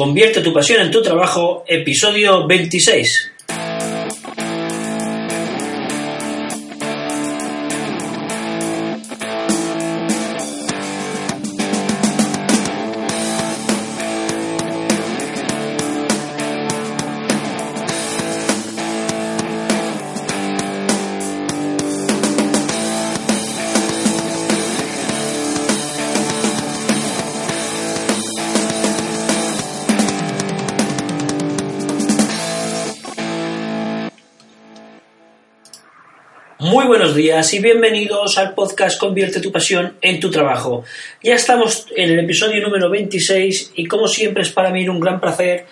Convierte tu pasión en tu trabajo, episodio 26. Buenos días y bienvenidos al podcast Convierte tu pasión en tu trabajo. Ya estamos en el episodio número 26 y como siempre es para mí un gran placer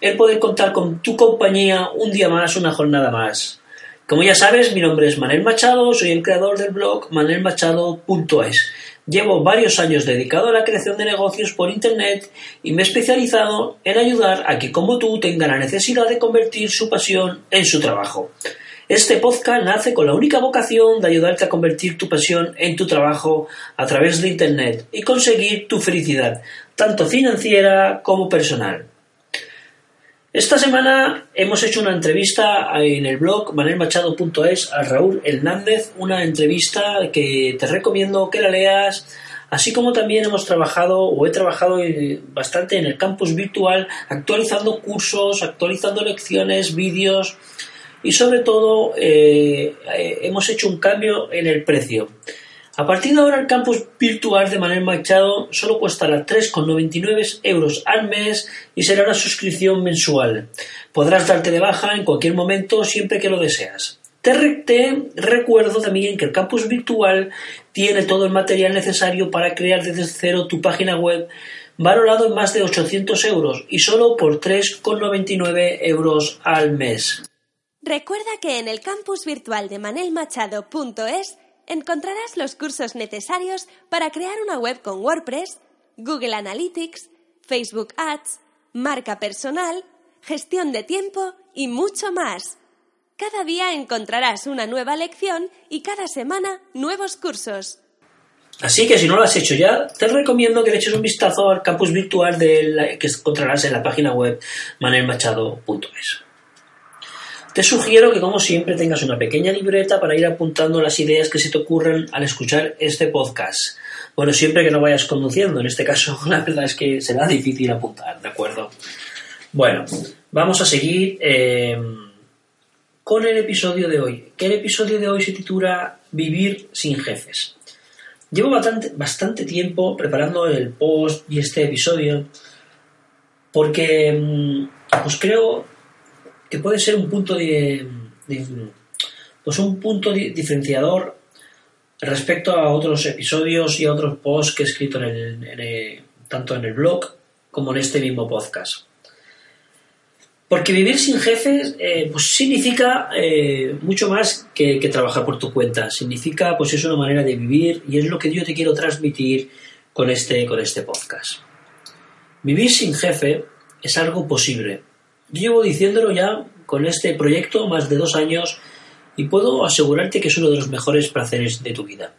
el poder contar con tu compañía un día más, una jornada más. Como ya sabes, mi nombre es Manuel Machado, soy el creador del blog manelmachado.es. Llevo varios años dedicado a la creación de negocios por Internet y me he especializado en ayudar a que como tú tenga la necesidad de convertir su pasión en su trabajo. Este podcast nace con la única vocación de ayudarte a convertir tu pasión en tu trabajo a través de Internet y conseguir tu felicidad, tanto financiera como personal. Esta semana hemos hecho una entrevista en el blog manelmachado.es a Raúl Hernández, una entrevista que te recomiendo que la leas, así como también hemos trabajado o he trabajado bastante en el campus virtual, actualizando cursos, actualizando lecciones, vídeos, y sobre todo eh, eh, hemos hecho un cambio en el precio. A partir de ahora el campus virtual de Manel Machado solo costará 3,99 euros al mes y será una suscripción mensual. Podrás darte de baja en cualquier momento siempre que lo deseas. Te, te, recuerdo también que el campus virtual tiene todo el material necesario para crear desde cero tu página web valorado en más de 800 euros y solo por 3,99 euros al mes. Recuerda que en el campus virtual de manelmachado.es encontrarás los cursos necesarios para crear una web con WordPress, Google Analytics, Facebook Ads, marca personal, gestión de tiempo y mucho más. Cada día encontrarás una nueva lección y cada semana nuevos cursos. Así que si no lo has hecho ya, te recomiendo que le eches un vistazo al campus virtual que encontrarás en la página web manelmachado.es. Te sugiero que, como siempre, tengas una pequeña libreta para ir apuntando las ideas que se te ocurren al escuchar este podcast. Bueno, siempre que no vayas conduciendo, en este caso, la verdad es que será difícil apuntar, ¿de acuerdo? Bueno, vamos a seguir eh, con el episodio de hoy. Que el episodio de hoy se titula Vivir sin jefes. Llevo bastante, bastante tiempo preparando el post y este episodio porque mm, pues creo que puede ser un punto de, pues un punto diferenciador respecto a otros episodios y a otros posts que he escrito en el, tanto en el blog como en este mismo podcast. Porque vivir sin jefes eh, pues significa eh, mucho más que, que, trabajar por tu cuenta. Significa, pues es una manera de vivir y es lo que yo te quiero transmitir con este, con este podcast. Vivir sin jefe es algo posible, Llevo diciéndolo ya con este proyecto más de dos años y puedo asegurarte que es uno de los mejores placeres de tu vida.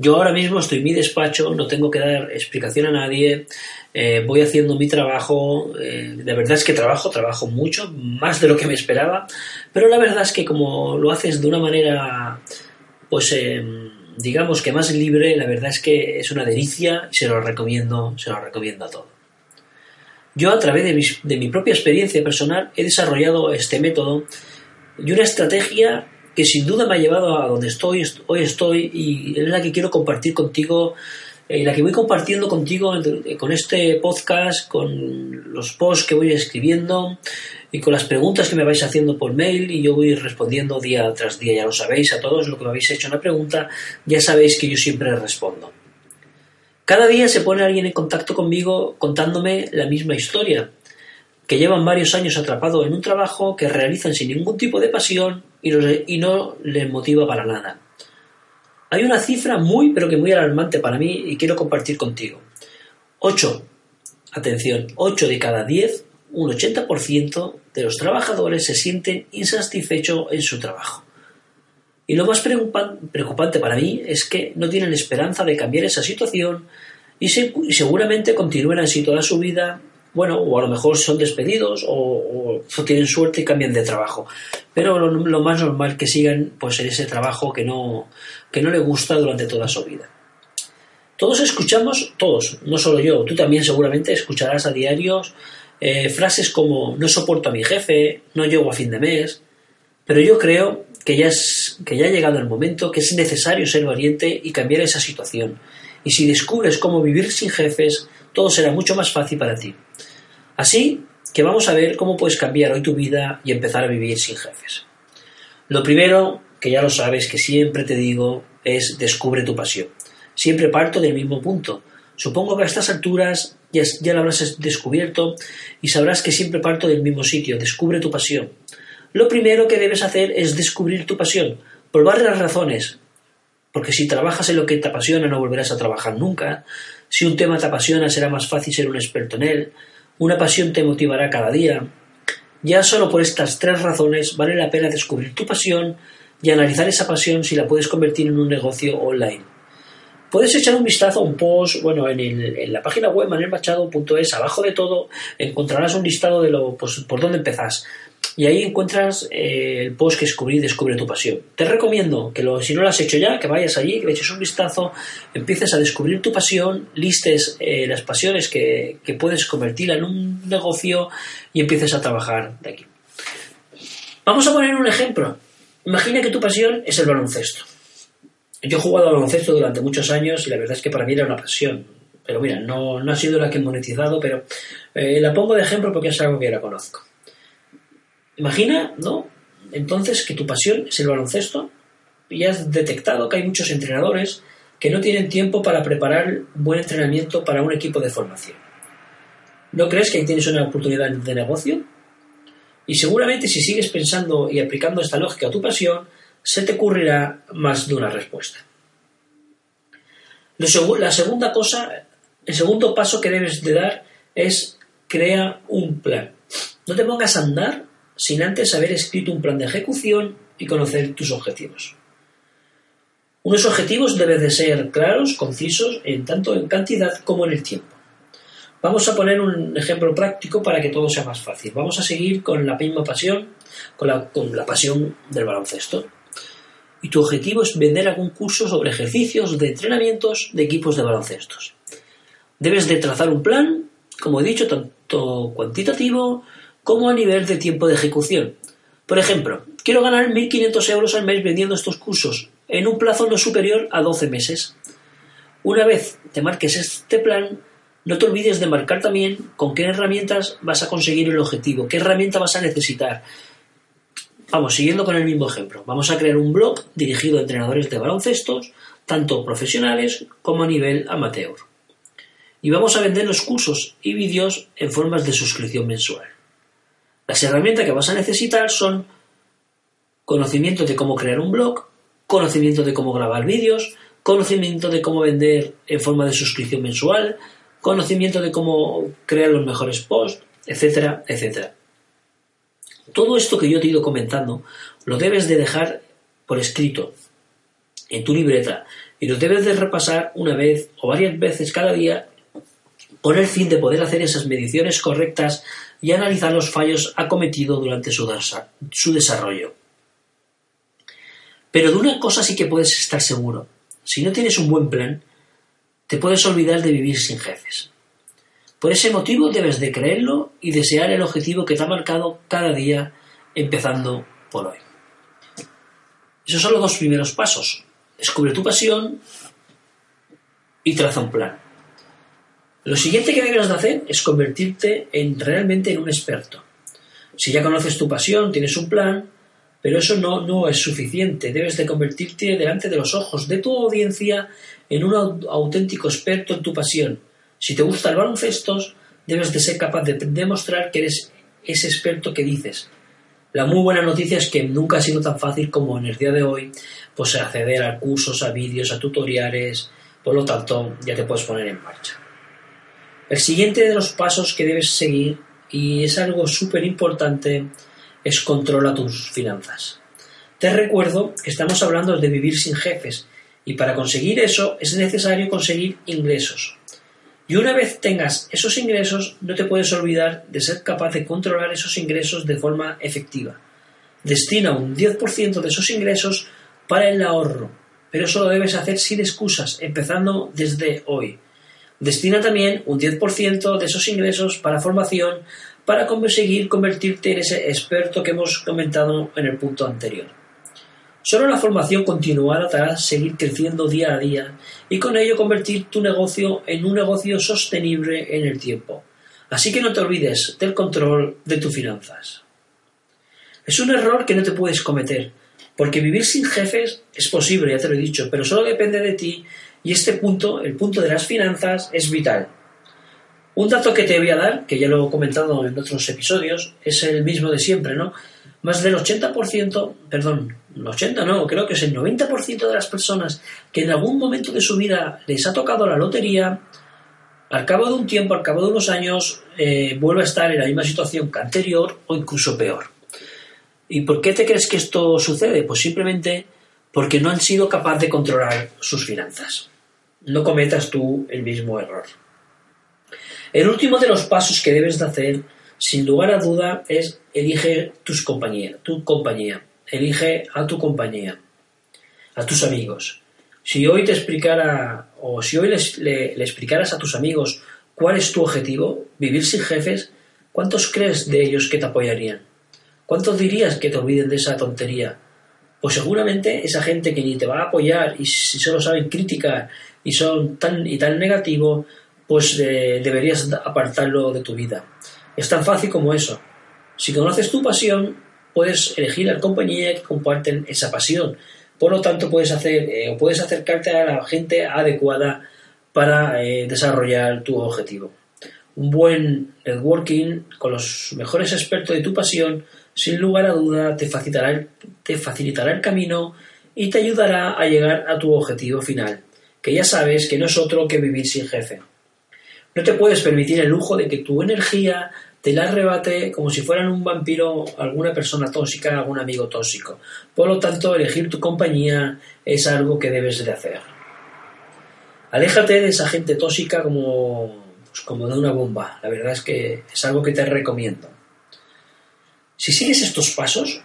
Yo ahora mismo estoy en mi despacho, no tengo que dar explicación a nadie, eh, voy haciendo mi trabajo, eh, de verdad es que trabajo, trabajo mucho, más de lo que me esperaba, pero la verdad es que como lo haces de una manera, pues eh, digamos que más libre, la verdad es que es una delicia y se lo recomiendo, se lo recomiendo a todos. Yo a través de mi, propia experiencia personal he desarrollado este método y una estrategia que sin duda me ha llevado a donde estoy, hoy estoy y es la que quiero compartir contigo y la que voy compartiendo contigo con este podcast, con los posts que voy escribiendo y con las preguntas que me vais haciendo por mail y yo voy respondiendo día tras día, ya lo sabéis, a todos lo que me habéis hecho una pregunta, ya sabéis que yo siempre respondo. Cada día se pone alguien en contacto conmigo contándome la misma historia. que llevan varios años atrapados en un trabajo que realizan sin ningún tipo de pasión y no, les motiva para nada. Hay una cifra muy pero que muy alarmante para mí y quiero compartir contigo. 8, atención, 8 de cada 10, un 80% de los trabajadores se sienten insatisfechos en su trabajo. Y lo más preocupante para mí es que no tienen esperanza de cambiar esa situación y, seguramente continúen así toda su vida, bueno, o a lo mejor son despedidos o, tienen suerte y cambian de trabajo. Pero lo, más normal que sigan pues, en ese trabajo que no, que no le gusta durante toda su vida. Todos escuchamos, todos, no solo yo, tú también seguramente escucharás a diarios eh, frases como no soporto a mi jefe, no llego a fin de mes, pero yo creo que ya, es, que ya ha llegado el momento que es necesario ser valiente y cambiar esa situación. Y si descubres cómo vivir sin jefes, todo será mucho más fácil para ti. Así que vamos a ver cómo puedes cambiar hoy tu vida y empezar a vivir sin jefes. Lo primero, que ya lo sabes, que siempre te digo, es descubre tu pasión. Siempre parto del mismo punto. Supongo que a estas alturas ya, ya lo habrás descubierto y sabrás que siempre parto del mismo sitio. Descubre tu pasión. Lo primero que debes hacer es descubrir tu pasión, por varias razones. Porque si trabajas en lo que te apasiona no volverás a trabajar nunca. Si un tema te apasiona será más fácil ser un experto en él. Una pasión te motivará cada día. Ya solo por estas tres razones vale la pena descubrir tu pasión y analizar esa pasión si la puedes convertir en un negocio online. Puedes echar un vistazo a un post, bueno, en, la página web manelmachado.es, abajo de todo encontrarás un listado de lo, pues, por dónde empezás. Y ahí encuentras eh, el post que descubrí, Descubre tu pasión. Te recomiendo que lo, si no lo has hecho ya, que vayas allí, que le eches un vistazo, empieces a descubrir tu pasión, listes eh, las pasiones que, que puedes convertir en un negocio y empieces a trabajar de aquí. Vamos a poner un ejemplo. Imagina que tu pasión es el baloncesto. Yo he jugado al baloncesto durante muchos años y la verdad es que para mí era una pasión. Pero mira, no, no ha sido la que he monetizado, pero eh, la pongo de ejemplo porque es algo que la conozco. Imagina, ¿no? Entonces que tu pasión es el baloncesto y has detectado que hay muchos entrenadores que no tienen tiempo para preparar buen entrenamiento para un equipo de formación. ¿No crees que ahí tienes una oportunidad de negocio? Y seguramente si sigues pensando y aplicando esta lógica a tu pasión, se te ocurrirá más de una respuesta. La segunda cosa, el segundo paso que debes de dar es crea un plan. No te pongas a andar sin antes haber escrito un plan de ejecución y conocer tus objetivos. Unos objetivos deben de ser claros, concisos, en tanto en cantidad como en el tiempo. Vamos a poner un ejemplo práctico para que todo sea más fácil. Vamos a seguir con la misma pasión, con la, con la pasión del baloncesto y tu objetivo es vender algún curso sobre ejercicios de entrenamientos de equipos de baloncestos. Debes de trazar un plan, como he dicho, tanto cuantitativo como a nivel de tiempo de ejecución. Por ejemplo, quiero ganar 1.500 euros al mes vendiendo estos cursos en un plazo no superior a 12 meses. Una vez te marques este plan, no te olvides de marcar también con qué herramientas vas a conseguir el objetivo, qué herramienta vas a necesitar, Vamos, siguiendo con el mismo ejemplo, vamos a crear un blog dirigido a entrenadores de baloncestos, tanto profesionales como a nivel amateur. Y vamos a vender los cursos y vídeos en formas de suscripción mensual. Las herramientas que vas a necesitar son conocimiento de cómo crear un blog, conocimiento de cómo grabar vídeos, conocimiento de cómo vender en forma de suscripción mensual, conocimiento de cómo crear los mejores posts, etcétera, etcétera. Todo esto que yo te he ido comentando lo debes de dejar por escrito en tu libreta y lo debes de repasar una vez o varias veces cada día con el fin de poder hacer esas mediciones correctas y analizar los fallos acometidos durante su, su desarrollo. Pero de una cosa sí que puedes estar seguro. Si no tienes un buen plan, te puedes olvidar de vivir sin jefes. Por ese motivo debes de creerlo y desear el objetivo que te ha marcado cada día, empezando por hoy. Esos son los dos primeros pasos. Descubre tu pasión y traza un plan. Lo siguiente que debes de hacer es convertirte en realmente en un experto. Si ya conoces tu pasión, tienes un plan, pero eso no, no es suficiente. Debes de convertirte delante de los ojos de tu audiencia en un auténtico experto en tu pasión si te gusta el baloncesto, debes de ser capaz de demostrar que eres ese experto que dices. La muy buena noticia es que nunca ha sido tan fácil como en el día de hoy, pues acceder a cursos, a vídeos, a tutoriales, por lo tanto ya te puedes poner en marcha. El siguiente de los pasos que debes seguir, y es algo súper importante, es controla tus finanzas. Te recuerdo que estamos hablando de vivir sin jefes, y para conseguir eso es necesario conseguir ingresos. Y una vez tengas esos ingresos, no te puedes olvidar de ser capaz de controlar esos ingresos de forma efectiva. Destina un 10% de esos ingresos para el ahorro, pero eso lo debes hacer sin excusas, empezando desde hoy. Destina también un 10% de esos ingresos para formación para conseguir convertirte en ese experto que hemos comentado en el punto anterior. Solo la formación continuada te hará seguir creciendo día a día y con ello convertir tu negocio en un negocio sostenible en el tiempo. Así que no te olvides del control de tus finanzas. Es un error que no te puedes cometer, porque vivir sin jefes es posible, ya te lo he dicho, pero solo depende de ti y este punto, el punto de las finanzas, es vital. Un dato que te voy a dar, que ya lo he comentado en otros episodios, es el mismo de siempre, ¿no? Más del 80%, perdón, 80 no, creo que es el 90% de las personas que en algún momento de su vida les ha tocado la lotería, al cabo de un tiempo, al cabo de unos años, eh, vuelve a estar en la misma situación que anterior o incluso peor. ¿Y por qué te crees que esto sucede? Pues simplemente porque no han sido capaces de controlar sus finanzas. No cometas tú el mismo error. El último de los pasos que debes de hacer, sin lugar a duda, es elige tus compañía, tu compañía elige a tu compañía, a tus amigos. Si hoy te explicara, o si hoy le, explicaras a tus amigos cuál es tu objetivo, vivir sin jefes, ¿cuántos crees de ellos que te apoyarían? ¿Cuántos dirías que te olviden de esa tontería? Pues seguramente esa gente que ni te va a apoyar y si solo saben criticar y son tan y tan negativo, pues eh, deberías apartarlo de tu vida. Es tan fácil como eso. Si conoces tu pasión, puedes elegir la compañía que comparten esa pasión. Por lo tanto, puedes hacer eh, o puedes acercarte a la gente adecuada para eh, desarrollar tu objetivo. Un buen networking con los mejores expertos de tu pasión, sin lugar a duda, te facilitará el camino y te ayudará a llegar a tu objetivo final, que ya sabes que no es otro que vivir sin jefe. No te puedes permitir el lujo de que tu energía te la arrebate como si fueran un vampiro alguna persona tóxica, algún amigo tóxico. Por lo tanto, elegir tu compañía es algo que debes de hacer. Aléjate de esa gente tóxica como, pues, como de una bomba. La verdad es que es algo que te recomiendo. Si sigues estos pasos,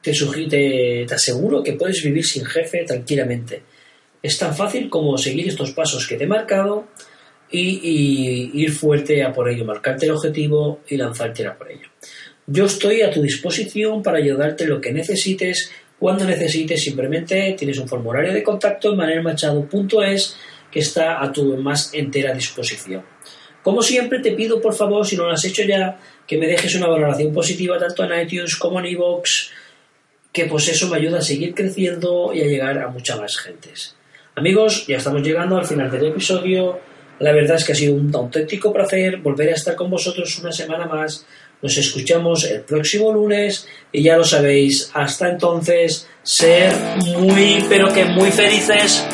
te, te, te aseguro que puedes vivir sin jefe tranquilamente. Es tan fácil como seguir estos pasos que te he marcado y, ir fuerte a por ello, marcarte el objetivo y lanzarte a por ello. Yo estoy a tu disposición para ayudarte lo que necesites, cuando necesites, simplemente tienes un formulario de contacto en manelmachado.es que está a tu más entera disposición. Como siempre te pido por favor, si no lo has hecho ya, que me dejes una valoración positiva tanto en iTunes como en iVoox, que pues eso me ayuda a seguir creciendo y a llegar a muchas más gentes. Amigos, ya estamos llegando al final del episodio. La verdad es que ha sido un auténtico placer volver a estar con vosotros una semana más. Nos escuchamos el próximo lunes y ya lo sabéis, hasta entonces, ser muy, pero que muy felices.